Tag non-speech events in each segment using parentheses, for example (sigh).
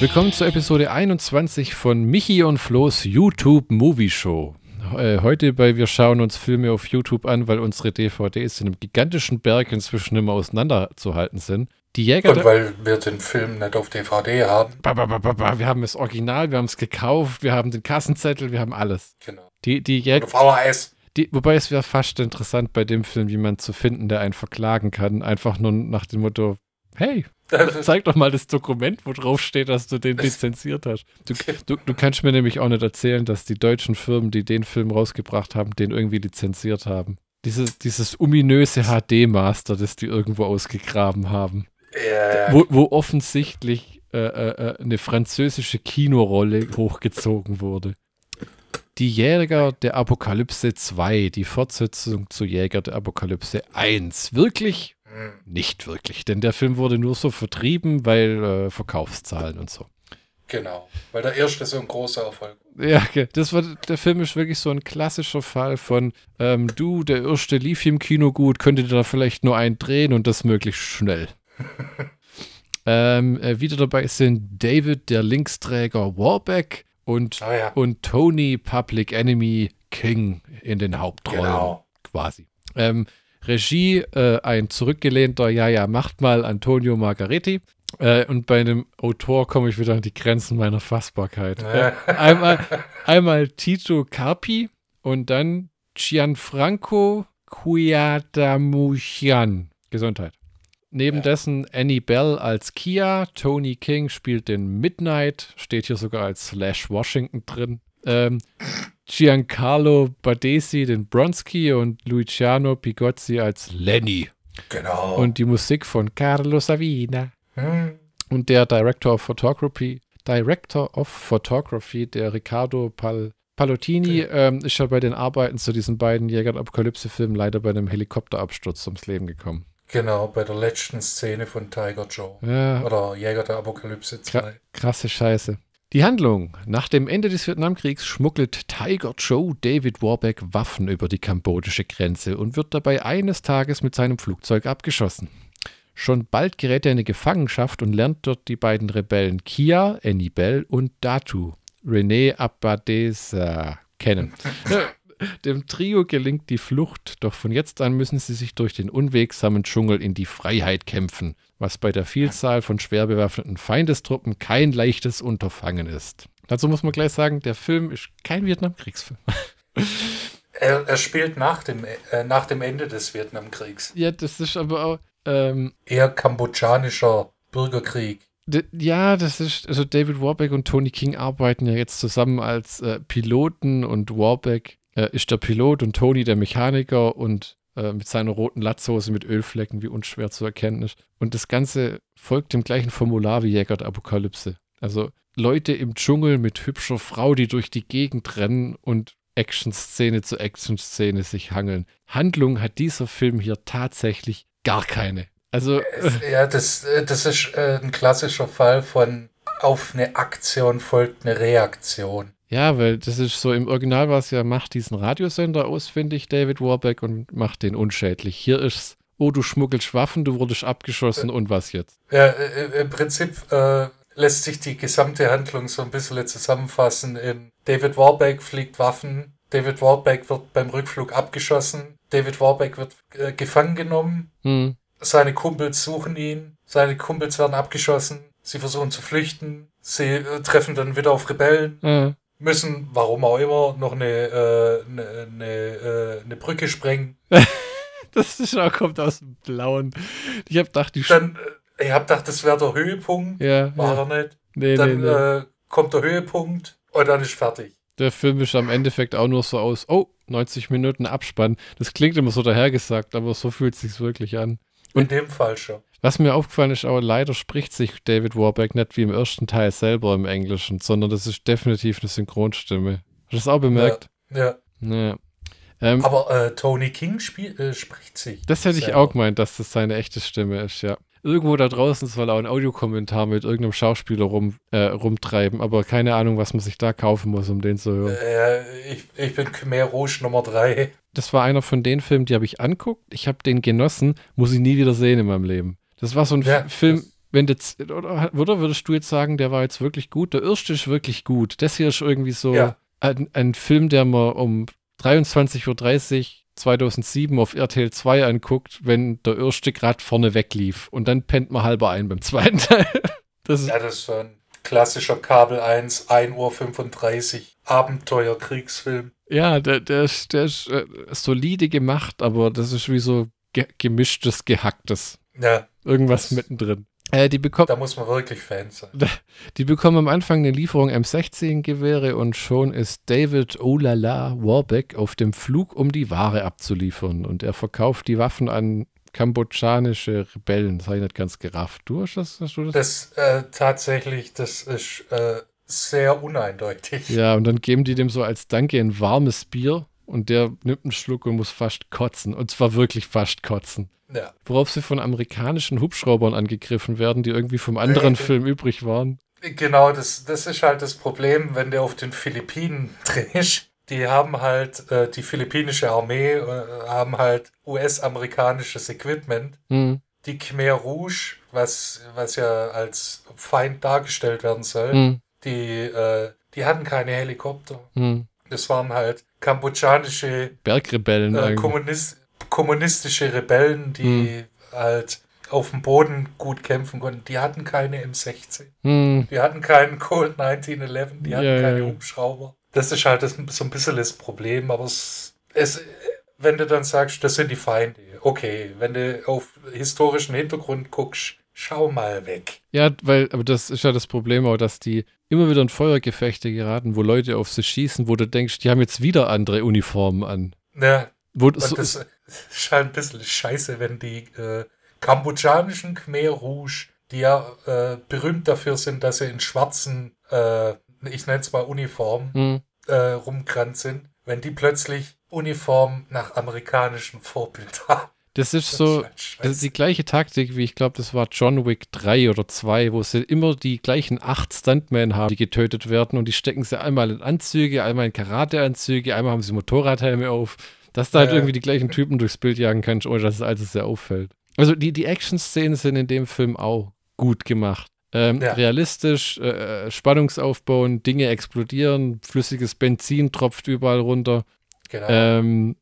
Willkommen zur Episode 21 von Michi und Flo's YouTube Movie Show. Heute bei Wir schauen uns Filme auf YouTube an, weil unsere DVDs in einem gigantischen Berg inzwischen immer auseinanderzuhalten sind. Die Jäger. Und weil wir den Film nicht auf DVD haben. Ba, ba, ba, wir haben das Original, wir haben es gekauft, wir haben den Kassenzettel, wir haben alles. Genau. Die, die Jäger. VHS. Die, wobei es wäre fast interessant bei dem Film, jemanden zu finden, der einen verklagen kann. Einfach nur nach dem Motto, hey, zeig doch mal das Dokument, wo drauf steht, dass du den lizenziert hast. Du, du, du, kannst mir nämlich auch nicht erzählen, dass die deutschen Firmen, die den Film rausgebracht haben, den irgendwie lizenziert haben. Dieses, dieses ominöse HD-Master, das die irgendwo ausgegraben haben. Ja. Wo, wo offensichtlich äh, äh, eine französische Kinorolle hochgezogen wurde. Die Jäger der Apokalypse 2, die Fortsetzung zu Jäger der Apokalypse 1. Wirklich? Hm. Nicht wirklich, denn der Film wurde nur so vertrieben, weil äh, Verkaufszahlen und so. Genau, weil der erste so ein großer Erfolg Ja, okay. das war, der Film ist wirklich so ein klassischer Fall von, ähm, du, der erste lief im Kino gut, könntet ihr da vielleicht nur einen drehen und das möglichst schnell. (laughs) ähm, äh, wieder dabei sind David, der Linksträger Warbeck und, Ah ja. und Tony, Public Enemy King in den Hauptrollen. Genau. Quasi. Ähm, Regie, äh, ein zurückgelehnter, ja, ja, macht mal Antonio Margaretti. Äh, und bei einem Autor komme ich wieder an die Grenzen meiner Fassbarkeit. Äh, einmal, einmal Tito Carpi und dann Gianfranco Cuiadamuchian. Gesundheit. Neben Ja. dessen Annie Bell als Kia, Tony King spielt den Midnight, steht hier sogar als Slash Washington drin. Ähm, Giancarlo Badesi den Bronski und Luciano Pigozzi als Lenny. Genau. Und die Musik von Carlo Savina. hm. Und der Director of Photography, Director of Photography, der Riccardo Pal Palottini, ähm, ist ja bei den Arbeiten zu diesen beiden Jäger der Apokalypse-Filmen leider bei einem Helikopterabsturz ums Leben gekommen. Genau, bei der letzten Szene von Tiger Joe. Ja, Oder Jäger der Apokalypse 2. krasse Scheiße. Die Handlung. Nach dem Ende des Vietnamkriegs schmuggelt Tiger Joe David Warbeck Waffen über die kambodische Grenze und wird dabei eines Tages mit seinem Flugzeug abgeschossen. Schon bald gerät er in eine Gefangenschaft und lernt dort die beiden Rebellen Kia, Annie Bell und Datu, René Abadesa, kennen. (laughs) Dem Trio gelingt die Flucht, doch von jetzt an müssen sie sich durch den unwegsamen Dschungel in die Freiheit kämpfen, was bei der Vielzahl von schwer bewaffneten Feindestruppen kein leichtes Unterfangen ist. Dazu muss man gleich sagen, der Film ist kein Vietnamkriegsfilm. (laughs) Er, er spielt nach dem, äh, nach dem Ende des Vietnamkriegs. Ja, das ist aber auch, ähm, Eher kambodschanischer Bürgerkrieg. Ja, das ist, also David Warbeck und Tony King arbeiten ja jetzt zusammen als äh, Piloten und Warbeck äh, ist der Pilot und Tony der Mechaniker und äh, mit seiner roten Latzhose mit Ölflecken, wie unschwer zu erkennen ist. Und das Ganze folgt dem gleichen Formular wie Jäger der Apokalypse. Also Leute im Dschungel mit hübscher Frau, die durch die Gegend rennen und Action-Szene zu Action-Szene sich hangeln. Handlung hat dieser Film hier tatsächlich gar keine. Also, äh, (laughs) Ja, das, äh, das ist äh, ein klassischer Fall von auf eine Aktion folgt eine Reaktion. Ja, weil das ist so, im Original war es ja, macht diesen Radiosender ausfindig, David Warbeck, und macht den unschädlich. Hier ist oh, du schmuggelst Waffen, du wurdest abgeschossen und was jetzt? Ja, äh, im Prinzip äh, lässt sich die gesamte Handlung so ein bisschen zusammenfassen. In David Warbeck fliegt Waffen, David Warbeck wird beim Rückflug abgeschossen, David Warbeck wird äh, gefangen genommen, Hm, seine Kumpels suchen ihn, seine Kumpels werden abgeschossen, sie versuchen zu flüchten, sie äh, treffen dann wieder auf Rebellen, äh, müssen, warum auch immer, noch eine, äh, eine, eine, äh, eine Brücke sprengen. (laughs) das ist auch, kommt aus dem Blauen. Ich hab gedacht, die Dann, äh, ich hab gedacht, das wäre der Höhepunkt, ja, war ja. er nicht. Nee, nee, Dann nee. Äh, kommt der Höhepunkt und dann ist fertig. Der Film ist am Endeffekt auch nur so aus, oh, 90 Minuten Abspann. Das klingt immer so dahergesagt, aber so fühlt es sich wirklich an. In Und- dem Fall schon. Was mir aufgefallen ist, aber leider spricht sich David Warbeck nicht wie im ersten Teil selber im Englischen, sondern das ist definitiv eine Synchronstimme. Hast du das auch bemerkt? Ja. Ja. Ähm, Aber äh, Tony King spiel, äh, spricht sich. das hätte ich selber. auch gemeint, dass das seine echte Stimme ist, ja. Irgendwo da draußen soll auch ein Audiokommentar mit irgendeinem Schauspieler rum, äh, rumtreiben, aber keine Ahnung, was man sich da kaufen muss, um den zu hören. Äh, ich, ich bin Khmer Rouge Nummer 3. Das war einer von den Filmen, die habe ich anguckt. Ich habe den genossen, muss ich nie wieder sehen in meinem Leben. Das war so ein Ja, Film, wenn das, oder, oder würdest du jetzt sagen, der war jetzt wirklich gut? Der erste ist wirklich gut. Das hier ist irgendwie so Ja. ein, ein Film, der man um 23.30 Uhr 2007 auf RTL 2 anguckt, wenn der erste gerade vorne weglief. Und dann pennt man halber ein beim zweiten Teil. (laughs) Das ist, Ja, das ist so ein klassischer Kabel 1, 1.35 Uhr Abenteuer-Kriegsfilm. ja, der, der ist, der ist äh, solide gemacht, aber das ist wie so ge gemischtes, gehacktes. Ja, Irgendwas Das- mittendrin. Äh, die, bekommt, da muss man wirklich Fan sein. die bekommen am Anfang eine Lieferung M16-Gewehre und schon ist David Olala Warbeck auf dem Flug, um die Ware abzuliefern. Und er verkauft die Waffen an kambodschanische Rebellen. Das habe ich nicht ganz gerafft. Du hast das? Hast du das? Das äh, tatsächlich, das ist äh, sehr uneindeutig. Ja, und dann geben die dem so als Danke ein warmes Bier und der nimmt einen Schluck und muss fast kotzen. Und zwar wirklich fast kotzen. Ja. Worauf sie von amerikanischen Hubschraubern angegriffen werden, die irgendwie vom anderen Äh, Film übrig waren. Genau, das, das ist halt das Problem, wenn du auf den Philippinen (laughs) drehst. Die haben halt, äh, die philippinische Armee äh, haben halt US-amerikanisches Equipment. Hm, Die Khmer Rouge, was, was ja als Feind dargestellt werden soll, hm, die, äh, die hatten keine Helikopter. hm. Das waren halt kambodschanische Bergrebellen äh. Kommunist, kommunistische Rebellen, die halt auf dem Boden gut kämpfen konnten. Die hatten keine M16. Hm, Die hatten keinen Colt 1911, die hatten ja, keine. Hubschrauber. Das ist halt das, so ein bisschen das Problem, aber es, es, wenn du dann sagst, das sind die Feinde, okay, wenn du auf historischen Hintergrund guckst, schau mal weg. Ja, weil, aber das ist ja das Problem auch, dass die immer wieder in Feuergefechte geraten, wo Leute auf sie schießen, wo du denkst, die haben jetzt wieder andere Uniformen an. Ne? Wo, Und so, das ist halt ein bisschen scheiße, wenn die äh, kambodschanischen Khmer Rouge, die ja äh, berühmt dafür sind, dass sie in schwarzen, äh, ich nenne es mal Uniformen, hm, äh, rumgerannt sind, wenn die plötzlich Uniform nach amerikanischem Vorbild (laughs) haben. Das ist so, halt das ist die gleiche Taktik, wie ich glaube, das war John Wick 3 oder 2, wo sie immer die gleichen acht Stuntmen haben, die getötet werden und die stecken sie einmal in Anzüge, einmal in Karateanzüge, einmal haben sie Motorradhelme auf, dass du halt Ja. irgendwie die gleichen Typen durchs Bild jagen kannst, ohne dass es alles sehr auffällt. Also die, die Action-Szenen sind in dem Film auch gut gemacht. Ähm, Ja. Realistisch, äh, äh, Spannungsaufbauen, Dinge explodieren, flüssiges Benzin tropft überall runter. Genau. Ähm,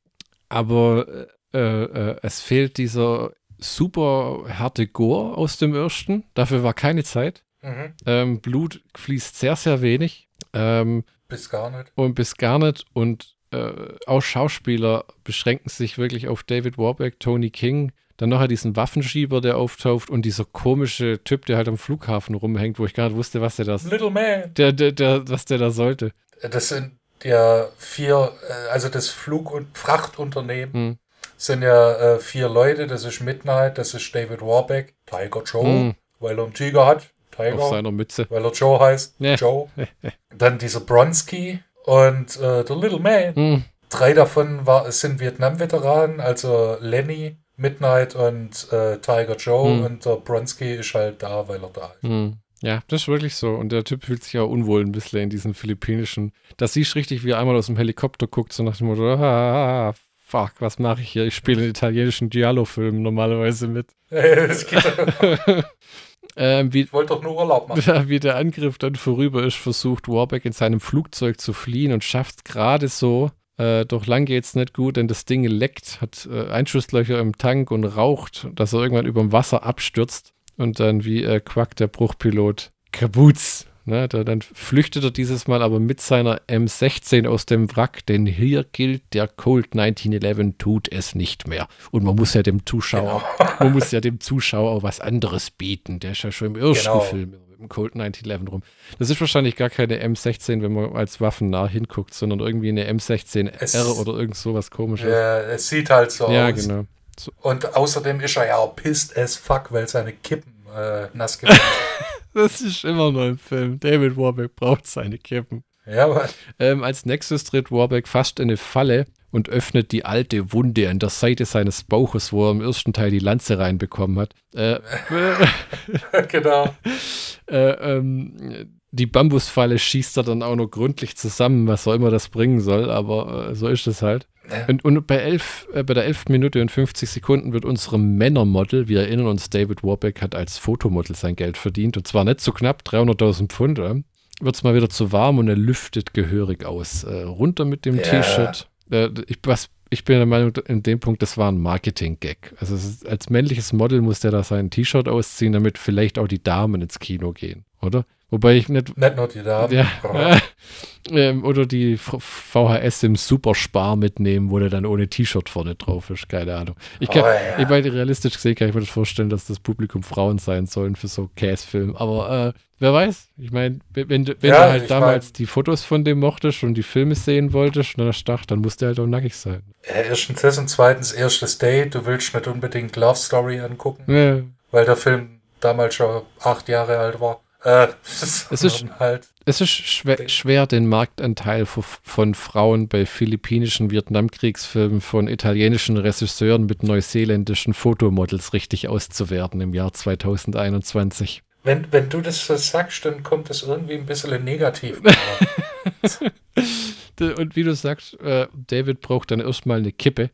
aber äh, äh, es fehlt dieser super harte Gore aus dem ersten. Dafür war keine Zeit. mhm. Ähm, Blut fließt sehr, sehr wenig. Ähm, Bis gar nicht. und bis gar nicht. Und äh, auch Schauspieler beschränken sich wirklich auf David Warbeck, Tony King. Dann noch diesen Waffenschieber, der auftaucht und dieser komische Typ, der halt am Flughafen rumhängt, wo ich gar nicht wusste, was der da, Little Man. der, der, der, was der da sollte. Das sind ja vier, äh, also das Flug- und Frachtunternehmen Hm. Sind ja äh, vier Leute. Das ist Midnight, das ist David Warbeck, Tiger Joe, Hm. weil er einen Tiger hat. Auf Tiger, seiner Mütze. weil er Joe heißt. Ja. Joe. (laughs) Dann dieser Bronski und äh, der Little Man. Hm. Drei davon war, sind Vietnam-Veteranen, also Lenny, Midnight und äh, Tiger Joe. Hm. Und der Bronski ist halt da, weil er da ist. Hm. Ja, das ist wirklich so. Und der Typ fühlt sich auch unwohl ein bisschen in diesen philippinischen. Das siehst richtig, wie er einmal aus dem Helikopter guckt, so nach dem Motto, (laughs) ah, fuck, was mache ich hier? Ich spiele in italienischen Giallo-Filmen normalerweise mit. (laughs) Es geht, (laughs) Ähm, wie, ich wollte doch nur Urlaub machen. (laughs) wie der Angriff dann vorüber ist, versucht Warbeck in seinem Flugzeug zu fliehen und schafft es gerade so. Äh, doch lang geht's nicht gut, denn das Ding leckt, hat äh, Einschusslöcher im Tank und raucht, dass er irgendwann über dem Wasser abstürzt und dann wie äh, Quack der Bruchpilot Kabuz. Ne, da, dann flüchtet er dieses Mal aber mit seiner M16 aus dem Wrack, denn hier gilt, der Colt 1911 tut es nicht mehr. Und man muss ja dem Zuschauer, man muss ja dem Zuschauer auch was anderes bieten. Der ist ja schon im ersten Genau. Film mit dem Colt 1911 rum. Das ist wahrscheinlich gar keine M16, wenn man als Waffen nah hinguckt, sondern irgendwie eine M16R Es- oder irgend sowas komisches. Ja, es sieht halt so Ja, aus. genau. Und außerdem ist er ja auch pissed as fuck, weil seine Kippen äh, nass gemacht (laughs) Das ist immer noch im Film. David Warbeck braucht seine Kippen. Ja, aber Ähm, als nächstes tritt Warbeck fast in eine Falle und öffnet die alte Wunde an der Seite seines Bauches, wo er im ersten Teil die Lanze reinbekommen hat. Äh, (laughs) genau. (laughs) äh, ähm, die Bambusfalle schießt er dann auch noch gründlich zusammen, was auch immer das bringen soll, aber äh, so ist es halt. Ja. Und, und, bei, elf, äh, bei der 11. Minute und 50 Sekunden wird unserem Männermodel, wir erinnern uns, David Warbeck hat als Fotomodel sein Geld verdient und zwar nicht so knapp 300.000 Pfund, äh, wird es mal wieder zu warm und er lüftet gehörig aus. Äh, runter mit dem ja. T-Shirt. Äh, ich, ich bin der Meinung, in dem Punkt, das war ein Marketing-Gag. Also ist, als männliches Model muss der da sein T-Shirt ausziehen, damit vielleicht auch die Damen ins Kino gehen, oder? Wobei ich nicht. Nicht nur die Damen. Ja, äh, oder die VHS im Superspar mitnehmen, wo der dann ohne T-Shirt vorne drauf ist. Keine Ahnung. Ich kann, oh, ja. ich meine, realistisch gesehen kann ich mir das vorstellen, dass das Publikum Frauen sein sollen für so Case-Film. Aber äh, wer weiß? Ich meine, wenn, wenn ja, du halt damals mein, die Fotos von dem mochtest und die Filme sehen wolltest und dann stach, dann musst du halt auch nackig sein. Erstens das und zweitens erstes Date. Du willst nicht unbedingt Love Story angucken. Ja. Weil der Film damals schon acht Jahre alt war. Äh, es ist, halt es ist schwer, schwer, den Marktanteil von Frauen bei philippinischen Vietnamkriegsfilmen von italienischen Regisseuren mit neuseeländischen Fotomodels richtig auszuwerten im Jahr 2021. Wenn, wenn du das so sagst, dann kommt das irgendwie ein bisschen negativ. (laughs) Und wie du sagst, äh, David braucht dann erstmal eine Kippe.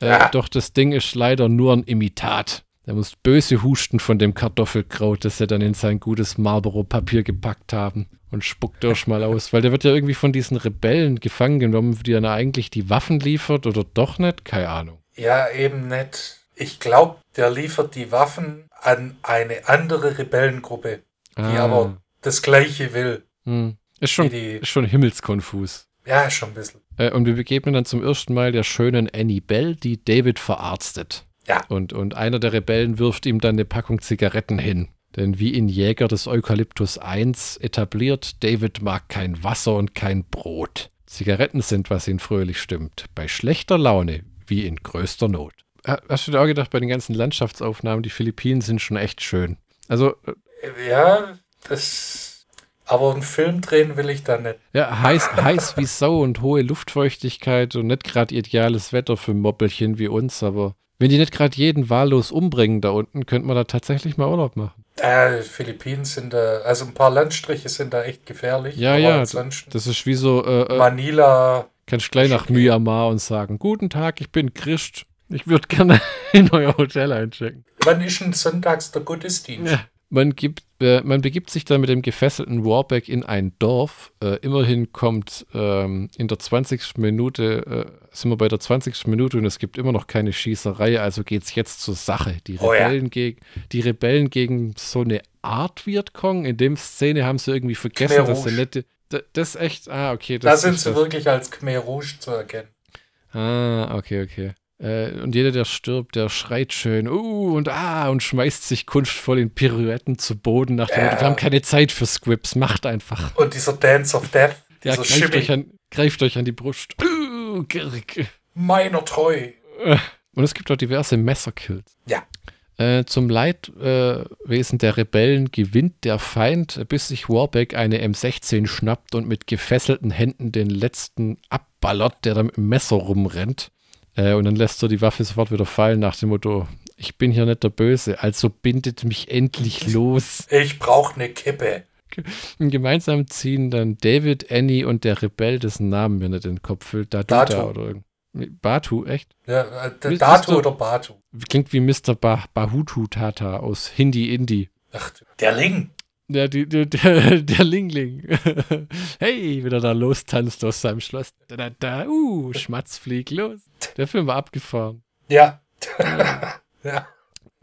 Äh, ja. Doch das Ding ist leider nur ein Imitat. Er muss böse husten von dem Kartoffelkraut, das sie dann in sein gutes Marlboro-Papier gepackt haben und spuckt durch mal (laughs) aus. Weil der wird ja irgendwie von diesen Rebellen gefangen genommen, die dann eigentlich die Waffen liefert oder doch nicht? Keine Ahnung. Ja, eben nicht. Ich glaube, der liefert die Waffen an eine andere Rebellengruppe, ah. die aber das Gleiche will. Hm. Ist, schon, die, ist schon himmelskonfus. Ja, schon ein bisschen. Äh, und wir begegnen dann zum ersten Mal der schönen Annie Bell, die David verarztet. Ja. Und, und einer der Rebellen wirft ihm dann eine Packung Zigaretten hin. Denn wie in Jäger des Eukalyptus 1 etabliert, David mag kein Wasser und kein Brot. Zigaretten sind, was ihn fröhlich stimmt. Bei schlechter Laune wie in größter Not. Hast du dir auch gedacht, bei den ganzen Landschaftsaufnahmen, die Philippinen sind schon echt schön. Also. Äh, ja, das. Aber einen Film drehen will ich da nicht. Ja, heiß, (laughs) heiß wie Sau und hohe Luftfeuchtigkeit und nicht gerade ideales Wetter für Moppelchen wie uns, aber wenn die nicht gerade jeden wahllos umbringen da unten, könnte man da tatsächlich mal Urlaub machen. Äh, Philippinen sind da, also ein paar Landstriche sind da echt gefährlich. Ja, ja, das ist wie so. Äh, äh Manila. Kannst gleich nach Myanmar und sagen: Guten Tag, ich bin Christ. Ich würde (laughs) gerne in euer Hotel einchecken. Wann ist denn sonntags der Gottesdienst? Ja. Man, gibt, äh, man begibt sich dann mit dem gefesselten Warbeck in ein Dorf. Äh, immerhin kommt ähm, in der 20. Minute, äh, sind wir bei der 20. Minute und es gibt immer noch keine Schießerei, also geht es jetzt zur Sache. Die Rebellen, oh ja. geg die Rebellen gegen so eine Art Vietcong. In dem Szene haben sie irgendwie vergessen, dass sie nette. Das ist echt, ah, okay. da sind sie das. wirklich als Khmer Rouge zu erkennen. Ah, okay, okay. Äh, und jeder, der stirbt, der schreit schön, uh und ah und schmeißt sich kunstvoll in Pirouetten zu Boden nach dem ja. Wir haben keine Zeit für Scripts, macht einfach. Und dieser Dance of Death, ja, greift euch, an, greift euch an die Brust. Uh, Meiner treu. Und es gibt auch diverse Messerkills. Ja. Äh, zum Leidwesen äh, der Rebellen gewinnt der Feind, bis sich Warbeck eine M16 schnappt und mit gefesselten Händen den letzten abballert, der da mit dem Messer rumrennt. Äh, und dann lässt er die Waffe sofort wieder fallen nach dem Motto, ich bin hier nicht der Böse, also bindet mich endlich los. Ich brauche eine Kippe. Und gemeinsam ziehen dann David, Annie und der Rebell, dessen Namen mir nicht in den Kopf füllt, Datuta Datu. oder irgendwie. Batu, echt? Ja, äh, Datu Mr. oder Batu. Klingt wie Mr. Bah Bahutu Tata aus Hindi Indie. Ach, der Ling. Ja, die, die, (laughs) der, (laughs) der Lingling. hey, wieder da lostanzt aus seinem Schloss. Da, da, da, uh, Schmatz fliegt los. Der Film war abgefahren. Ja. ja. (laughs)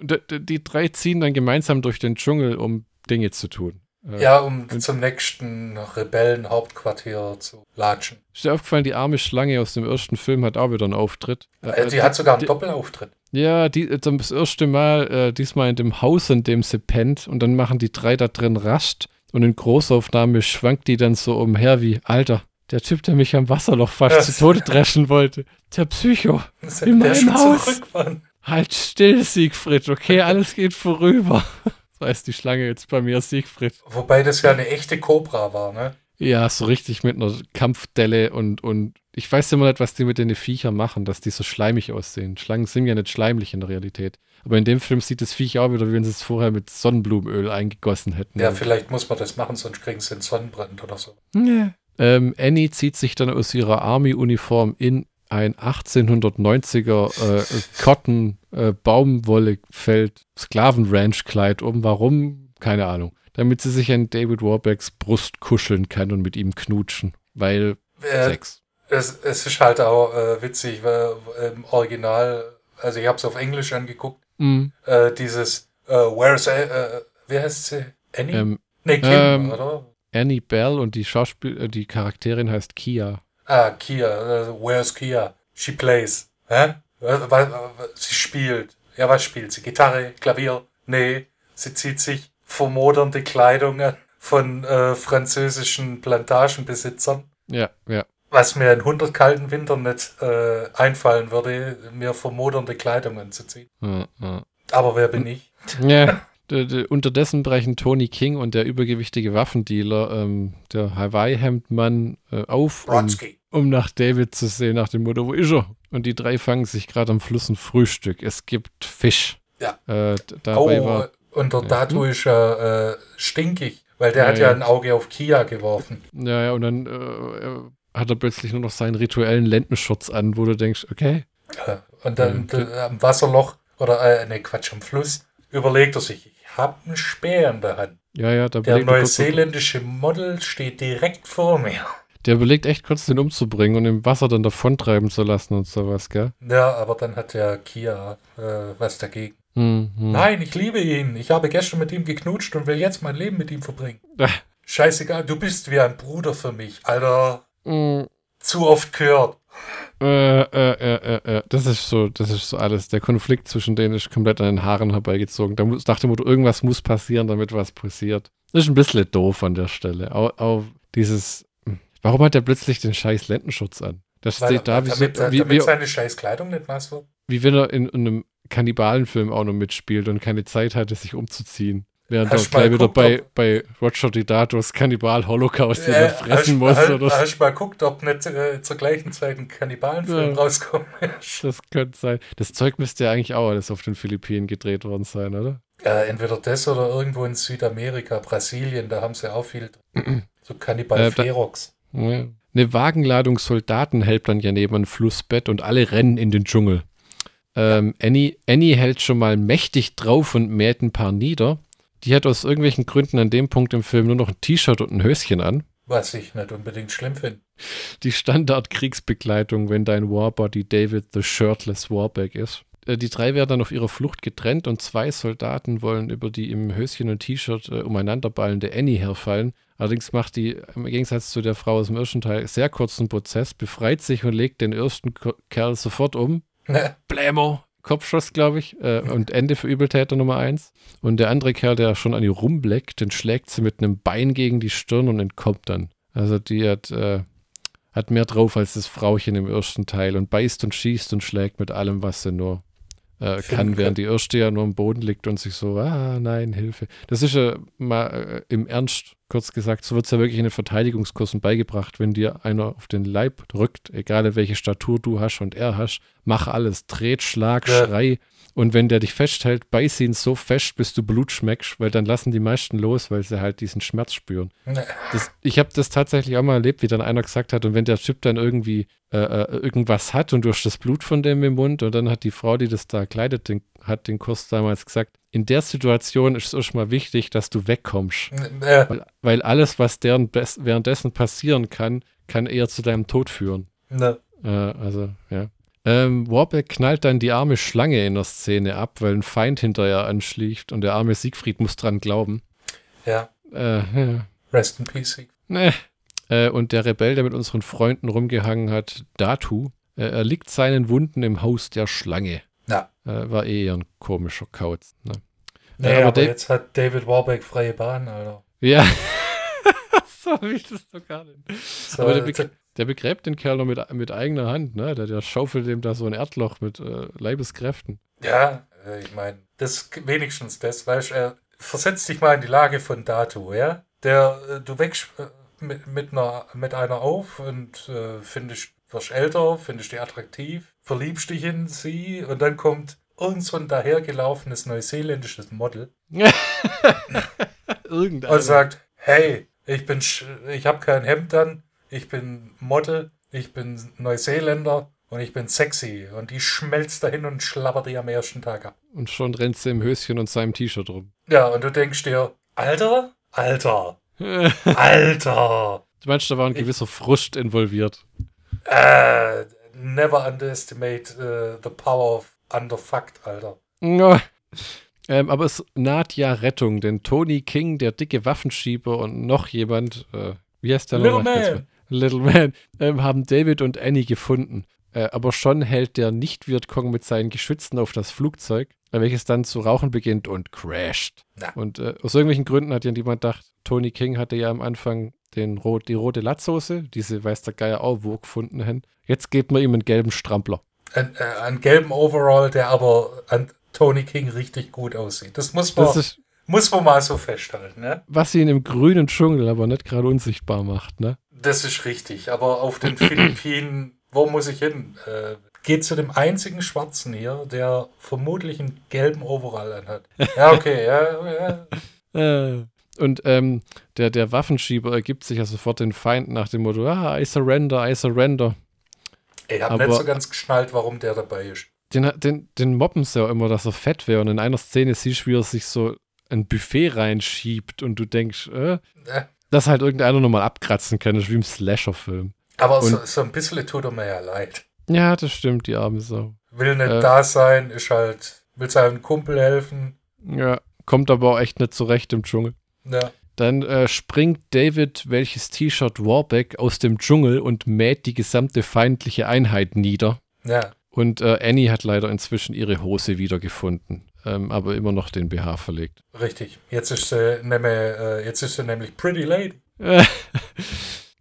Die, die drei ziehen dann gemeinsam durch den Dschungel, um Dinge zu tun. Äh, ja, um und zum nächsten Rebellenhauptquartier zu latschen. Ist dir aufgefallen, die arme Schlange aus dem ersten Film hat auch wieder einen Auftritt. Äh, die, die hat sogar einen die, Doppelauftritt. Ja, die, das erste Mal, äh, diesmal in dem Haus, in dem sie pennt, und dann machen die drei da drin Rast und in Großaufnahme schwankt die dann so umher wie, Alter, der Typ, der mich am Wasserloch fast das, zu Tode dreschen wollte. Der Psycho. in meinem Haus. Zurück, halt still, Siegfried, okay, alles geht vorüber. (laughs) so heißt die Schlange jetzt bei mir, Siegfried. Wobei das ja eine echte Cobra war, ne? Ja, so richtig mit einer Kampfdelle und, und ich weiß immer nicht, was die mit den Viechern machen, dass die so schleimig aussehen. Schlangen sind ja nicht schleimlich in der Realität. Aber in dem Film sieht das Viech auch wieder, wie wenn sie es vorher mit Sonnenblumenöl eingegossen hätten. Ja, vielleicht muss man das machen, sonst kriegen sie einen Sonnenbrand oder so. Ja. Ähm, Annie zieht sich dann aus ihrer Army-Uniform in ein 1890er äh, Cotton äh, Baumwollefeld Sklavenranch-Kleid um. Warum? Keine Ahnung. Damit sie sich an David Warbecks Brust kuscheln kann und mit ihm knutschen. Weil Äh, Sex. Es, es ist halt auch äh, witzig, weil im Original, also ich habe es auf Englisch angeguckt, äh, dieses äh, Where's, äh, äh, wie heißt sie? Annie? Ähm, nee, Kim, ähm, oder? Annie Bell und die Schauspiel äh, die Charakterin heißt Kia. Ah, Kia. Also, where's Kia? She plays. Hä? Sie spielt. Ja, was spielt sie? Gitarre, Klavier? Nee, sie zieht sich vermodernde Kleidung an von äh, französischen Plantagenbesitzern. Ja, ja. Was mir in 100 kalten Wintern nicht äh, einfallen würde, mir vermodernde Kleidung anzuziehen. ja, ja. Aber wer bin ich? Ja, (laughs) unterdessen brechen Tony King und der übergewichtige Waffendealer, ähm, der Hawaii-Hemdmann, äh, auf, um, um nach David zu sehen, nach dem Motto, wo ist er? Und die drei fangen sich gerade am Fluss ein Frühstück. Es gibt Fisch. Ja. Äh, dabei Oh, war, und der Ja. Datu ist ja äh, stinkig, weil der Ja, hat ja ja. ein Auge auf Kia geworfen. ja, ja, und dann äh, äh, hat er plötzlich nur noch seinen rituellen Lendenschutz an, wo du denkst, okay, Und dann am Wasserloch oder äh, ne Quatsch, am Fluss überlegt er sich, habe einen Speer in der Hand. ja, ja, da Der er kurz- neuseeländische Model steht direkt vor mir. der überlegt echt kurz, den umzubringen und im Wasser dann davontreiben zu lassen und sowas, gell? Ja, aber dann hat der Kia äh, was dagegen. Hm, hm. Nein, ich liebe ihn. Ich habe gestern mit ihm geknutscht und will jetzt mein Leben mit ihm verbringen. Ah. Scheißegal, du bist wie ein Bruder für mich. Alter, Hm. zu oft gehört. Äh, äh, äh, äh, äh, das ist so, das ist so alles. Der Konflikt zwischen denen ist komplett an den Haaren herbeigezogen. Da muss, nach dem Motto, irgendwas muss passieren, damit was passiert. Das ist ein bisschen doof an der Stelle. Auch, auch dieses, hm, warum hat der plötzlich den scheiß Lendenschutz an? Das Weil, steht da, wie, damit so, wie, damit wie, seine scheiß Kleidung nicht nass wird. wie wenn er in, einem Kannibalenfilm auch noch mitspielt und keine Zeit hatte, sich umzuziehen. Während Hast du gleich wieder bei, bei Roger Didatos Kannibal-Holocaust Äh, wieder fressen muss. hast, Oder hast mal geguckt, ob nicht äh, zur gleichen Zeit ein Kannibalenfilm Ja. rauskommt. (laughs) Das könnte sein. Das Zeug müsste ja eigentlich auch alles auf den Philippinen gedreht worden sein, oder? äh, entweder das oder irgendwo in Südamerika, Brasilien, da haben sie auch viel. drin. (clears throat) so Kannibal Äh, Ferox. Ja. Eine Wagenladung Soldaten hält dann ja neben ein Flussbett und alle rennen in den Dschungel. Ähm, Annie, Annie hält schon mal mächtig drauf und mäht ein paar nieder. Die hat aus irgendwelchen Gründen an dem Punkt im Film nur noch ein T-Shirt und ein Höschen an. Was ich nicht unbedingt schlimm finde. Die Standard-Kriegsbekleidung, wenn dein Warbody David the Shirtless Warback ist. Äh, Die drei werden dann auf ihrer Flucht getrennt und zwei Soldaten wollen über die im Höschen und T-Shirt äh, umeinanderballende Annie herfallen. Allerdings macht die im Gegensatz zu der Frau aus dem ersten Teil sehr kurzen Prozess, befreit sich und legt den ersten Kerl sofort um. Ne? Blämo! Kopfschuss, glaube ich. Äh, und Ende für Übeltäter Nummer eins. Und der andere Kerl, der schon an ihr rumbleckt, den schlägt sie mit einem Bein gegen die Stirn und entkommt dann. Also die hat, äh, hat mehr drauf als das Frauchen im ersten Teil und beißt und schießt und schlägt mit allem, was sie nur äh, kann, während die erste ja nur am Boden liegt und sich so, ah, nein, Hilfe. Das ist ja mal äh, im Ernst, kurz gesagt, so wird es ja wirklich in den Verteidigungskursen beigebracht, wenn dir einer auf den Leib drückt, egal welche Statur du hast und er hast, mach alles, dreht, schlag, Ja. schrei. Und wenn der dich festhält, beiß ihn so fest, bis du Blut schmeckst, weil dann lassen die meisten los, weil sie halt diesen Schmerz spüren. Das, ich habe das tatsächlich auch mal erlebt, wie dann einer gesagt hat, und wenn der Typ dann irgendwie äh, äh, irgendwas hat und du hast das Blut von dem im Mund, und dann hat die Frau, die das da kleidet, den, hat den Kurs damals gesagt, in der Situation ist es erstmal wichtig, dass du wegkommst. Ne. Weil, weil alles, was deren währenddessen passieren kann, kann eher zu deinem Tod führen. Ne. Äh, also, ja. Ähm, Warbeck knallt dann die arme Schlange in der Szene ab, weil ein Feind hinterher anschlägt und der arme Siegfried muss dran glauben. Ja. Äh, ja. Rest in Peace. Sieg. Nee. Äh, und der Rebell, der mit unseren Freunden rumgehangen hat, Datu, äh, er liegt seinen Wunden im Haus der Schlange. Ja. Äh, war eh ein komischer Kauz. Ne? Nee, Äh, aber aber, jetzt hat David Warbeck freie Bahn, Alter. Ja. (laughs) so habe ich das doch gar nicht. So, Aber der, der begräbt den Kerl noch mit, mit eigener Hand, ne? Der, der schaufelt dem da so ein Erdloch mit äh, Leibeskräften. ja, äh, ich meine, das wenigstens das, weißt du, äh, versetz dich mal in die Lage von Datu, ja? Der, äh, du wächst äh, mit, mit, einer, mit einer auf und äh, findest, wirst älter, findest die attraktiv, verliebst dich in sie und dann kommt irgend so ein dahergelaufenes neuseeländisches Model (laughs) Irgendein. und sagt, hey, ich bin, ich habe kein Hemd an, ich bin Model, ich bin Neuseeländer und ich bin sexy. Und die schmelzt dahin und schlabbert die am ersten Tag ab. Und schon rennt sie im Höschen und seinem T-Shirt rum. Ja, und du denkst dir, Alter, Alter, (laughs) Alter. Du meinst, da war ein gewisser Frust involviert. Äh, never underestimate uh, the power of underfucked, Alter. Ja. Ähm, aber es naht ja Rettung, denn Tony King, der dicke Waffenschieber und noch jemand, äh, wie heißt der Little noch? Man. Little Man, ähm, haben David und Annie gefunden. Äh, aber schon hält der Nicht-Vietcong mit seinen Geschützen auf das Flugzeug, äh, welches dann zu rauchen beginnt und crasht. Ja. Und äh, aus irgendwelchen Gründen hat ja niemand gedacht, Tony King hatte ja am Anfang den rot, die rote Latzhose, diese weiß der Geier auch wo gefunden haben. Jetzt gibt man ihm einen gelben Strampler. Ein, äh, einen gelben Overall, der aber an Tony King richtig gut aussieht. Das muss man, Das ist, muss man mal so festhalten, ne? was ihn im grünen Dschungel aber nicht gerade unsichtbar macht, ne? Das ist richtig. Aber auf den Philippinen, wo muss ich hin? Äh, geht zu dem einzigen Schwarzen hier, der vermutlich einen gelben Overall anhat. Ja, okay, ja, ja. (laughs) Äh, und ähm, der, der Waffenschieber ergibt sich ja sofort den Feind nach dem Motto, ah, I surrender, I surrender. Ich habe nicht so ganz geschnallt, warum der dabei ist. Den, den, den mobben sie ja immer, dass er fett wäre. Und in einer Szene siehst du, wie er sich so ein Buffet reinschiebt und du denkst, äh, Ne? dass halt irgendeiner nochmal abkratzen kann, das ist wie im Slasher-Film. Aber so, Und- so ein bisschen tut er mir ja leid. Ja, das stimmt, die arme Sau. Will nicht Äh. da sein, ist halt, will seinem Kumpel helfen. Ja, kommt aber auch echt nicht zurecht im Dschungel. Ja. Dann äh, springt David welches T-Shirt Warbeck aus dem Dschungel und mäht die gesamte feindliche Einheit nieder. Ja. Und äh, Annie hat leider inzwischen ihre Hose wiedergefunden, ähm, aber immer noch den BH verlegt. Richtig. Jetzt ist sie, nämlich, äh, jetzt ist sie nämlich Pretty Lady. (laughs)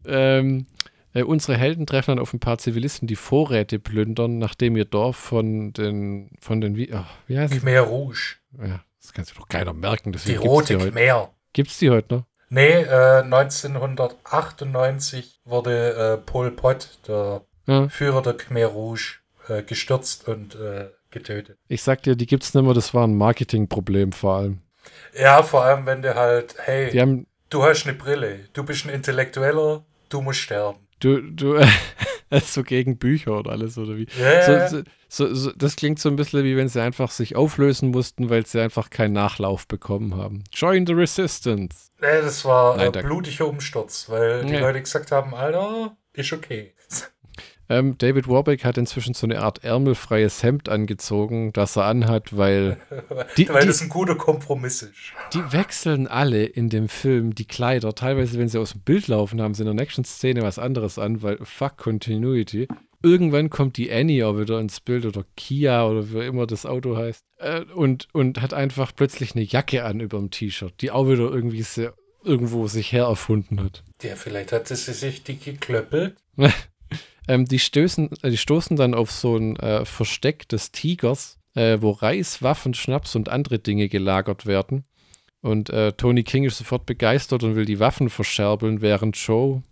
ähm, äh, unsere Helden treffen dann auf ein paar Zivilisten, die Vorräte plündern, nachdem ihr Dorf von den, von den, wie, ach, wie sie? Khmer Rouge. Ja, das kann sich doch keiner merken, Die rote die. Khmer. Gibt's die heute noch? Nee, äh, 1998 wurde äh, Pol Pot, der Ja. Führer der Khmer Rouge, äh, gestürzt und äh, getötet. Ich sag dir, die gibt's nicht mehr, das war ein Marketingproblem vor allem. Ja, vor allem, wenn du halt, hey, Die haben, du hast eine Brille, du bist ein Intellektueller, du musst sterben. du, du, (laughs) so gegen Bücher und alles, oder wie? Ja, So, so, so, das klingt so ein bisschen wie wenn sie einfach sich auflösen mussten, weil sie einfach keinen Nachlauf bekommen haben. Join the Resistance. nee, das war Nein, äh, blutiger Umsturz, weil die Nee. Leute gesagt haben, Alter, ist okay. (laughs) Ähm, David Warbeck hat inzwischen so eine Art ärmelfreies Hemd angezogen, das er anhat, weil (laughs) Die- weil die- das ein guter Kompromiss ist. die wechseln alle in dem Film die Kleider. Teilweise, wenn sie aus dem Bild laufen, haben sie in der nächsten Szene was anderes an, weil fuck Continuity. Irgendwann kommt die Annie auch wieder ins Bild oder Kia oder wie immer das Auto heißt äh, und, und hat einfach plötzlich eine Jacke an über dem T-Shirt, die auch wieder irgendwie sehr, irgendwo sich her erfunden hat. Ja, vielleicht hat sie sich die geklöppelt. (laughs) Ähm, die, stößen, äh, die stoßen dann auf so ein äh, Versteck des Tigers, äh, wo Reis, Waffen, Schnaps und andere Dinge gelagert werden. Und äh, Tony King ist sofort begeistert und will die Waffen verscherbeln, während Joe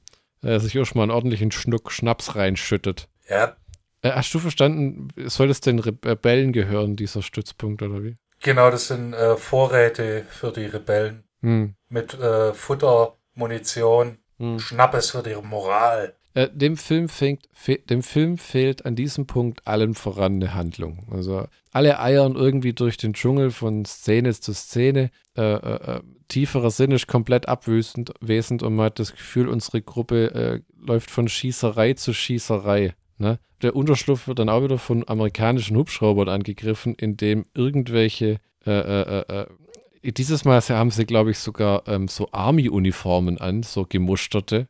äh, sich erstmal einen ordentlichen Schnuck Schnaps reinschüttet. Ja, Äh, hast du verstanden, soll es den Rebellen gehören, dieser Stützpunkt, oder wie? genau, das sind Vorräte für die Rebellen. Hm. Mit Futter, Munition, Hm. Schnappes für die Moral. Äh, dem, Film fängt, fe dem Film fehlt an diesem Punkt allen voran eine Handlung. Also alle eiern irgendwie durch den Dschungel von Szene zu Szene. Äh, äh, äh, tieferer Sinn ist komplett abwesend wesend und man hat das Gefühl, unsere Gruppe äh, läuft von Schießerei zu Schießerei. Ne? Der Unterschlupf wird dann auch wieder von amerikanischen Hubschraubern angegriffen, in dem irgendwelche dieses Mal haben sie, glaube ich, sogar ähm, so Army-Uniformen an, so gemusterte.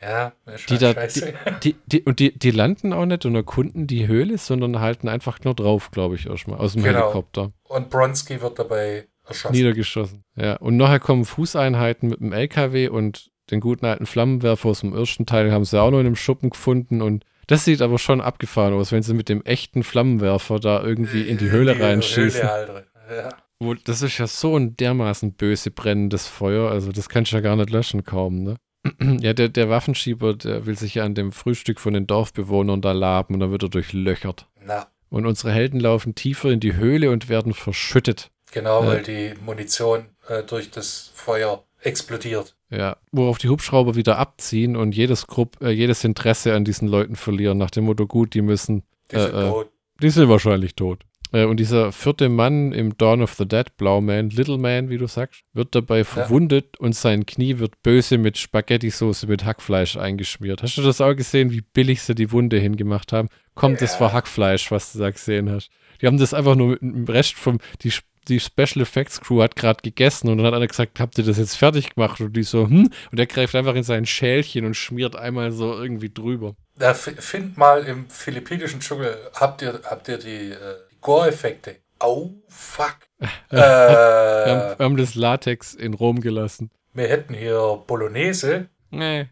Ja, Die da, scheiße. Die, die, und die, die landen auch nicht und erkunden die Höhle, sondern halten einfach nur drauf, glaube ich, erstmal aus dem Genau. Helikopter. Und Bronski wird dabei erschossen. Niedergeschossen. Ja. Und nachher kommen Fußeinheiten mit dem LKW und den guten alten Flammenwerfer aus dem ersten Teil haben sie auch noch in einem Schuppen gefunden und das sieht aber schon abgefahren aus, wenn sie mit dem echten Flammenwerfer da irgendwie in die Höhle reinschießen. Höhle halt. Ja. Wo, das ist ja so ein dermaßen böse brennendes Feuer, also das kannst du ja gar nicht löschen kaum, ne? (clears throat) Ja, der, der Waffenschieber, der will sich ja an dem Frühstück von den Dorfbewohnern da laben und dann wird er durchlöchert. Na, Und unsere Helden laufen tiefer in die Höhle und werden verschüttet. genau, Äh. weil die Munition äh, durch das Feuer explodiert. Ja, worauf die Hubschrauber wieder abziehen und jedes, Grupp, äh, jedes Interesse an diesen Leuten verlieren, nach dem Motto, gut, die müssen. Die sind äh, tot. Die sind wahrscheinlich tot. Äh, und dieser vierte Mann im Dawn of the Dead, Blauman, Little Man, wie du sagst, wird dabei verwundet und sein Knie wird böse mit Spaghetti-Soße mit Hackfleisch eingeschmiert. Hast du das auch gesehen, wie billig sie die Wunde hingemacht haben? Kommt, das Ja. war Hackfleisch, was du da gesehen hast. Die haben das einfach nur mit dem Rest vom, die, die Special Effects Crew hat gerade gegessen und dann hat einer gesagt, habt ihr das jetzt fertig gemacht? Und die so, hm? Und er greift einfach in sein Schälchen und schmiert einmal so irgendwie drüber. Da find mal im philippinischen Dschungel, habt ihr, habt ihr die, äh, die Gore-Effekte? Oh, fuck. (laughs) Wir haben, äh, wir haben das Latex in Rom gelassen. wir hätten hier Bolognese. Nee.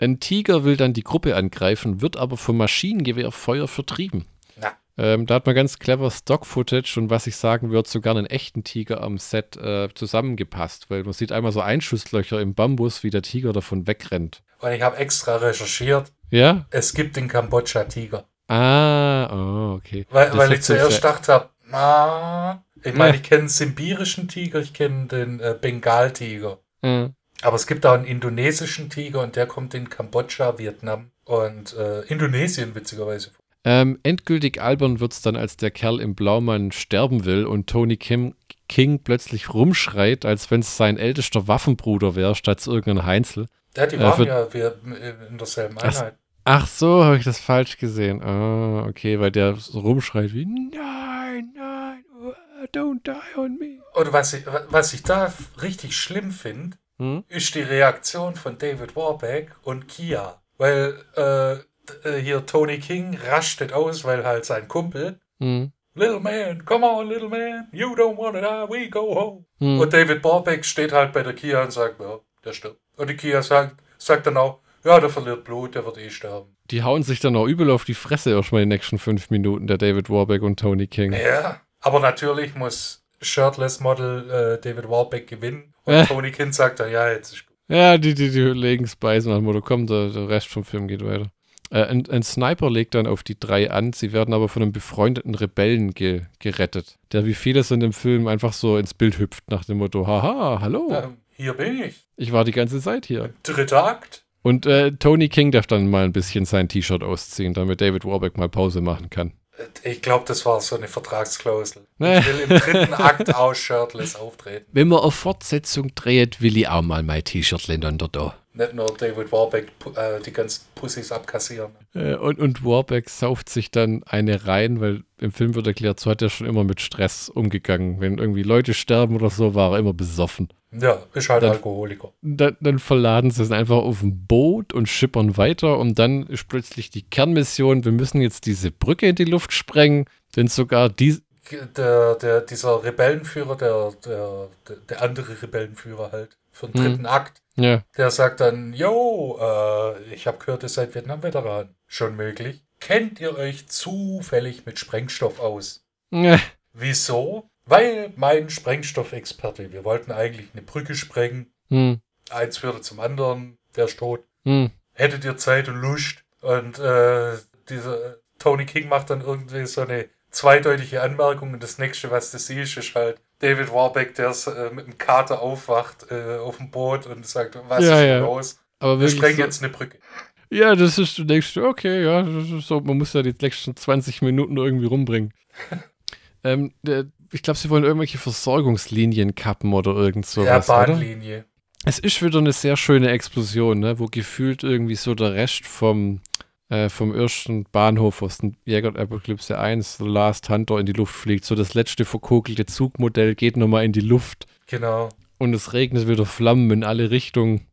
Ein Tiger will dann die Gruppe angreifen, wird aber vom Maschinengewehrfeuer vertrieben. Na. Ähm, da hat man ganz clever Stock-Footage und was ich sagen würde, sogar einen echten Tiger am Set äh, zusammengepasst, weil man sieht einmal so Einschusslöcher im Bambus, wie der Tiger davon wegrennt. Und ich habe extra recherchiert. Ja? Es gibt in Kambodscha Tiger. Ah, oh, okay. Weil, Das weil ich zuerst gedacht habe, na, ich meine, Ja. ich kenne den sibirischen Tiger, ich kenne den äh, Bengaltiger. Äh, Aber es gibt auch einen indonesischen Tiger und der kommt in Kambodscha, Vietnam und äh, Indonesien witzigerweise. vor. Ähm, endgültig albern wird's dann, als der Kerl im Blaumann sterben will und Tony Kim King plötzlich rumschreit, als wenn es sein ältester Waffenbruder wäre, statt irgendein Heinzel. Ja, die Äh, waren für- ja wir, in derselben Einheit. Ach so, habe ich das falsch gesehen. Ah, okay, weil der so rumschreit wie Nein, nein, uh, don't die on me. Und was ich, was ich da richtig schlimm finde, Hm? ist die Reaktion von David Warbeck und Kia. Weil äh, äh, hier Tony King raschtet aus, weil halt sein Kumpel, Hm. Little man, come on, little man, you don't wanna die, we go home. Hm. Und David Warbeck steht halt bei der Kia und sagt, ja, der stirbt. Und die Kia sagt, sagt dann auch, ja, der verliert Blut, der wird eh sterben. Die hauen sich dann auch übel auf die Fresse erstmal die nächsten fünf Minuten, der David Warbeck und Tony King. Ja, aber natürlich muss Shirtless Model äh, David Warbeck gewinnen. Und Äh. Tony Kind sagt dann, ja, jetzt ist gut. Ja, die, die, die legen es bei, so nach dem Motto, komm, der, der Rest vom Film geht weiter. Äh, ein, ein Sniper legt dann auf die drei an, sie werden aber von einem befreundeten Rebellen ge gerettet, der wie vieles in dem Film einfach so ins Bild hüpft, nach dem Motto, haha, hallo, Ähm, hier bin ich. ich war die ganze Zeit hier. Dritter Akt. Und äh, Tony King darf dann mal ein bisschen sein T-Shirt ausziehen, damit David Warbeck mal Pause machen kann. Äh, Ich glaube, das war so eine Vertragsklausel. (laughs) Ich will im dritten Akt aus Shirtless auftreten. Wenn man auf Fortsetzung dreht, will ich auch mal mein T-Shirt unter da. Nicht nur David Warbeck äh, die ganzen Pussys abkassieren. Äh, und, und Warbeck sauft sich dann eine rein, weil im Film wird erklärt, so hat er schon immer mit Stress umgegangen. Wenn irgendwie Leute sterben oder so, war er immer besoffen. Ja, ist halt Dann- Alkoholiker. Dann, dann verladen sie es einfach auf ein Boot und schippern weiter und dann ist plötzlich die Kernmission, wir müssen jetzt diese Brücke in die Luft sprengen, denn sogar die, Der, der, dieser Rebellenführer, der, der, der andere Rebellenführer halt, für den dritten Akt, ja, der sagt dann, yo, äh, ich habe gehört, ihr seid Vietnam-Veteran. Schon möglich. Kennt ihr euch zufällig mit Sprengstoff aus? äh, Wieso? Weil mein Sprengstoffexperte, wir wollten eigentlich eine Brücke sprengen, hm, eins führte zum anderen, der ist tot. hm, Hättet ihr Zeit und Lust? Und äh, dieser Tony King macht dann irgendwie so eine zweideutige Anmerkung und das nächste, was du siehst, ist halt David Warbeck, der äh, mit dem Kater aufwacht äh, auf dem Boot und sagt, was Ja, ist ja. denn los? aber Wir sprengen so, jetzt eine Brücke. Ja, das ist, du denkst, okay, ja, so, man muss ja die nächsten 20 Minuten irgendwie rumbringen. (laughs) ähm, der, ich glaube, sie wollen irgendwelche Versorgungslinien kappen oder irgend ja, sowas, oder? Bahnlinie. Es ist wieder eine sehr schöne Explosion, ne, wo gefühlt irgendwie so der Rest vom, äh, vom ersten Bahnhof aus dem Jäger Apokalypse 1, The Last Hunter, in die Luft fliegt. So das letzte verkokelte Zugmodell geht nochmal in die Luft Genau. und es regnet wieder Flammen in alle Richtungen,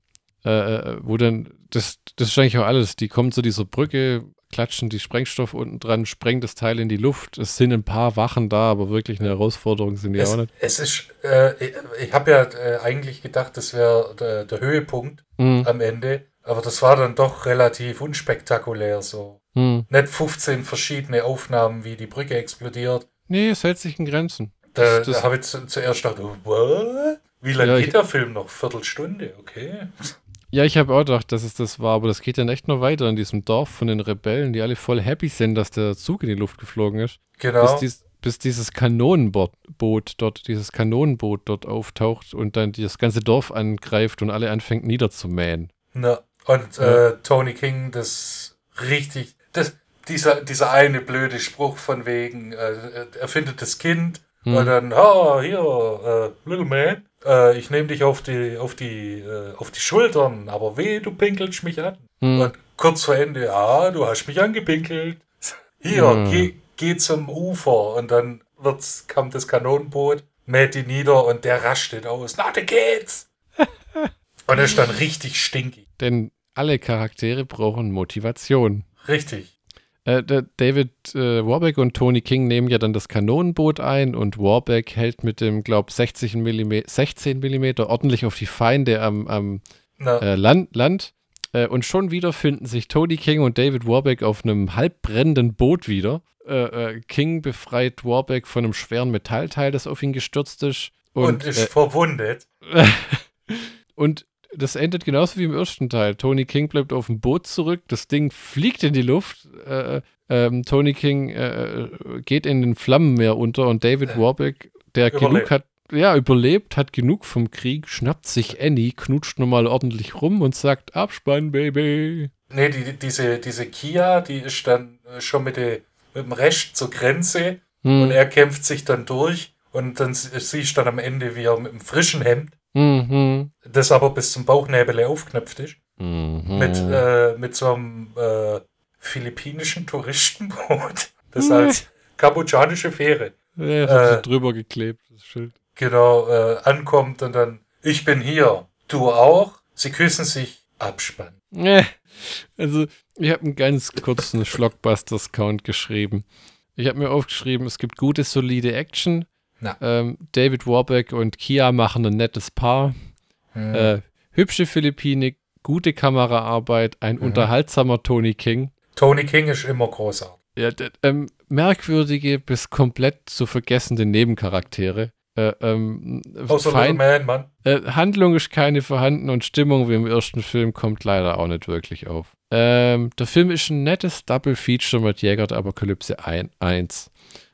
äh, äh, wo dann, das, das ist eigentlich auch alles, die kommen zu dieser Brücke, klatschen die Sprengstoff unten dran, sprengen das Teil in die Luft, es sind ein paar Wachen da, aber wirklich eine Herausforderung sind die Es, auch nicht. es ist, äh, ich, ich habe ja äh, eigentlich gedacht, das wäre der, der Höhepunkt Hm, am Ende, aber das war dann doch relativ unspektakulär so. hm. Nicht 15 verschiedene Aufnahmen, wie die Brücke explodiert. Nee, es hält sich in Grenzen. Da, da habe ich zu, zuerst gedacht, what? Wie lange Ja, geht ich- der Film noch? Viertelstunde, okay. Ja, ich habe auch gedacht, dass es das war, aber das geht dann echt noch weiter in diesem Dorf von den Rebellen, die alle voll happy sind, dass der Zug in die Luft geflogen ist. Genau. Bis, dies, bis dieses Kanonenboot dort, dieses Kanonenboot dort auftaucht und dann das ganze Dorf angreift und alle anfängt niederzumähen. Na, und ja. äh, Tony King, das richtig, das, dieser, dieser eine blöde Spruch von wegen, äh, er findet das Kind hm. und dann, ha, hier, äh, Little Man, äh, ich nehme dich auf die, auf die, äh, auf die Schultern, aber weh, du pinkelst mich an. Hm. Und kurz vor Ende, ja, du hast mich angepinkelt. (laughs) Hier, hm. geh, geh zum Ufer und dann wird's, kommt das Kanonenboot, mäht die nieder und der rastet aus. Na, da geht's! Und er ist dann richtig stinkig. Denn alle Charaktere brauchen Motivation. Richtig. Äh, David äh, Warbeck und Tony King nehmen ja dann das Kanonenboot ein und Warbeck hält mit dem, glaub 60 mm, 16 mm ordentlich auf die Feinde am, am äh, Land, Land. Äh, und schon wieder finden sich Tony King und David Warbeck auf einem halb brennenden Boot wieder. Äh, äh, King befreit Warbeck von einem schweren Metallteil, das auf ihn gestürzt ist. Und, und ist verwundet. (laughs) und das endet genauso wie im ersten Teil. Tony King bleibt auf dem Boot zurück, das Ding fliegt in die Luft. Äh, ähm, Tony King äh, geht in den Flammenmeer unter und David äh, Warbeck, der überlebt. genug hat, ja, überlebt, hat genug vom Krieg, schnappt sich Annie, knutscht nochmal ordentlich rum und sagt: Abspann, Baby. Nee, die, diese, diese Kia, die ist dann schon mit, de, mit dem Rest zur Grenze hm. und er kämpft sich dann durch und dann siehst du dann am Ende, wie er mit einem frischen Hemd Mhm. Das aber bis zum Bauchnäbel aufknöpft ist. Mhm. Mit, äh, mit so einem äh, philippinischen Touristenboot. (laughs) Das mhm. als kambodschanische Fähre. Ja, das äh, drüber geklebt, das Schild. Genau, äh, ankommt und dann, ich bin hier, du auch. Sie küssen sich, Abspann. Also, ich habe einen ganz kurzen Schlockbusters-Count geschrieben. Ich habe mir aufgeschrieben, es gibt gute, solide Action, ähm, David Warbeck und Kia machen ein nettes Paar. Mhm. Äh, hübsche Philippine, gute Kameraarbeit, ein mhm. unterhaltsamer Tony King. Tony King ist immer großartig. Ja, ähm, merkwürdige bis komplett zu vergessende Nebencharaktere. Äh, ähm, Außer fein, Man, Mann. Äh, Handlung ist keine vorhanden und Stimmung wie im ersten Film kommt leider auch nicht wirklich auf. Ähm, der Film ist ein nettes Double Feature mit Jäger der Apokalypse 1.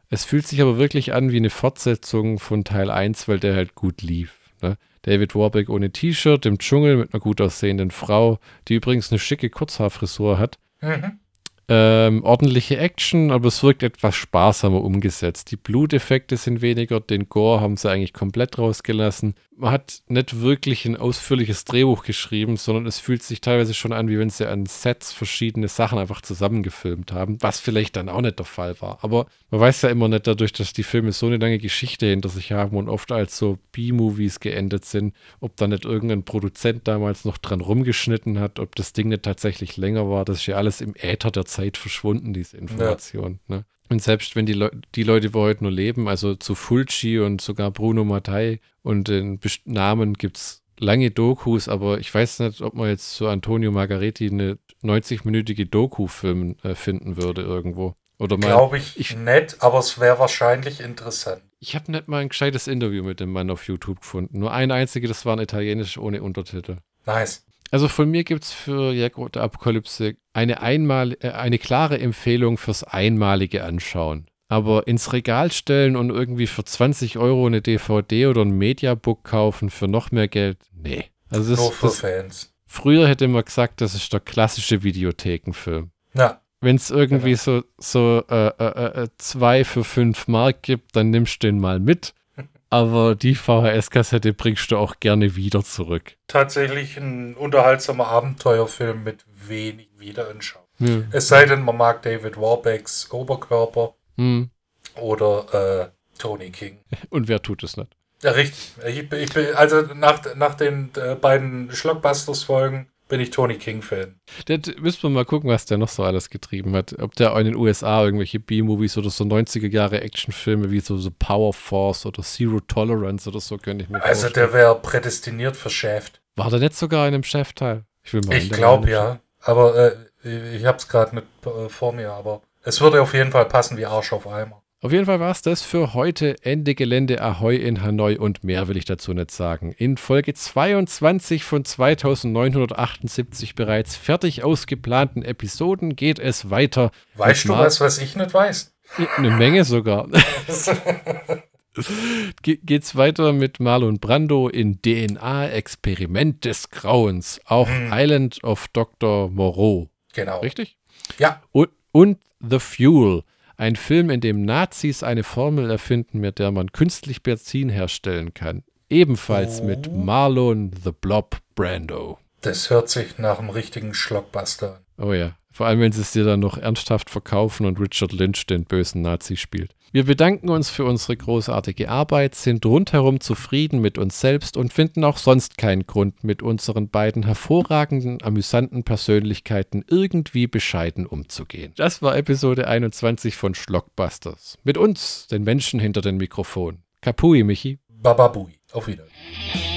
Es fühlt sich aber wirklich an wie eine Fortsetzung von Teil 1, weil der halt gut lief. Ne? David Warbeck ohne T-Shirt im Dschungel mit einer gut aussehenden Frau, die übrigens eine schicke Kurzhaarfrisur hat. Mhm. Ähm, ordentliche Action, aber es wirkt etwas sparsamer umgesetzt. Die Bluteffekte sind weniger, den Gore haben sie eigentlich komplett rausgelassen. Man hat nicht wirklich ein ausführliches Drehbuch geschrieben, sondern es fühlt sich teilweise schon an, wie wenn sie an Sets verschiedene Sachen einfach zusammengefilmt haben, was vielleicht dann auch nicht der Fall war. Aber man weiß ja immer nicht dadurch, dass die Filme so eine lange Geschichte hinter sich haben und oft als so B-Movies geendet sind, ob da nicht irgendein Produzent damals noch dran rumgeschnitten hat, ob das Ding nicht tatsächlich länger war. Das ist ja alles im Äther der Zeit Zeit verschwunden, diese Information. Ja. Ne? Und selbst wenn die, Le die Leute, die heute nur leben, also zu Fulci und sogar Bruno Mattei und den Best Namen gibt es lange Dokus, aber ich weiß nicht, ob man jetzt zu Antonio Margaretti eine 90-minütige Doku filmen, äh, finden würde irgendwo. Oder mal. Glaube ich, ich nett, aber es wäre wahrscheinlich interessant. Ich habe nicht mal ein gescheites Interview mit dem Mann auf YouTube gefunden. Nur ein einziges, das war ein italienisch ohne Untertitel. Nice. Also von mir gibt es für Jack der Apokalypse eine, einmal, äh, eine klare Empfehlung fürs einmalige Anschauen. Aber ins Regal stellen und irgendwie für 20 Euro eine DVD oder ein Mediabook kaufen für noch mehr Geld, nee. Also das, Nur für das, Fans. Früher hätte man gesagt, das ist der klassische Videothekenfilm. Ja. Wenn es irgendwie genau. so, so äh, äh, äh, zwei für fünf Mark gibt, dann nimmst du den mal mit aber die VHS-Kassette bringst du auch gerne wieder zurück. Tatsächlich ein unterhaltsamer Abenteuerfilm mit wenig Wiederanschauung. Ja. Es sei denn, man mag David Warbecks Oberkörper hm. oder äh, Tony King. (laughs) Und wer tut es nicht? Ja, richtig. Ich, ich also nach, nach den äh, beiden Schlockbusters-Folgen bin ich Tony King-Fan. Der müssen wir mal gucken, was der noch so alles getrieben hat. Ob der in den USA irgendwelche B-Movies oder so 90er Jahre Actionfilme wie so, so Power Force oder Zero Tolerance oder so könnte ich mir Also vorstellen. der wäre prädestiniert für Shaft. War der nicht sogar in einem Shaft-Teil? Ich, ich glaube ja. Aber äh, ich habe es gerade nicht äh, vor mir, aber es würde auf jeden Fall passen wie Arsch auf Eimer. Auf jeden Fall war es das für heute. Ende Gelände Ahoi in Hanoi und mehr will ich dazu nicht sagen. In Folge 22 von 2978 bereits fertig ausgeplanten Episoden geht es weiter. Weißt du was, was ich nicht weiß? Eine Menge sogar. (laughs) Ge geht's weiter mit Marlon Brando in DNA Experiment des Grauens, auch hm. Island of Dr. Moreau. Genau. Richtig? Ja. Und, und The Fuel, ein Film, in dem Nazis eine Formel erfinden, mit der man künstlich Benzin herstellen kann. Ebenfalls oh. mit Marlon the Blob Brando. Das hört sich nach einem richtigen Schlockbuster an. Oh ja. Vor allem, wenn sie es dir dann noch ernsthaft verkaufen und Richard Lynch den bösen Nazi spielt. Wir bedanken uns für unsere großartige Arbeit, sind rundherum zufrieden mit uns selbst und finden auch sonst keinen Grund, mit unseren beiden hervorragenden, amüsanten Persönlichkeiten irgendwie bescheiden umzugehen. Das war Episode 21 von Schlockbusters. Mit uns, den Menschen hinter den Mikrofonen. Kapui, Michi. Bababui. Auf Wiedersehen.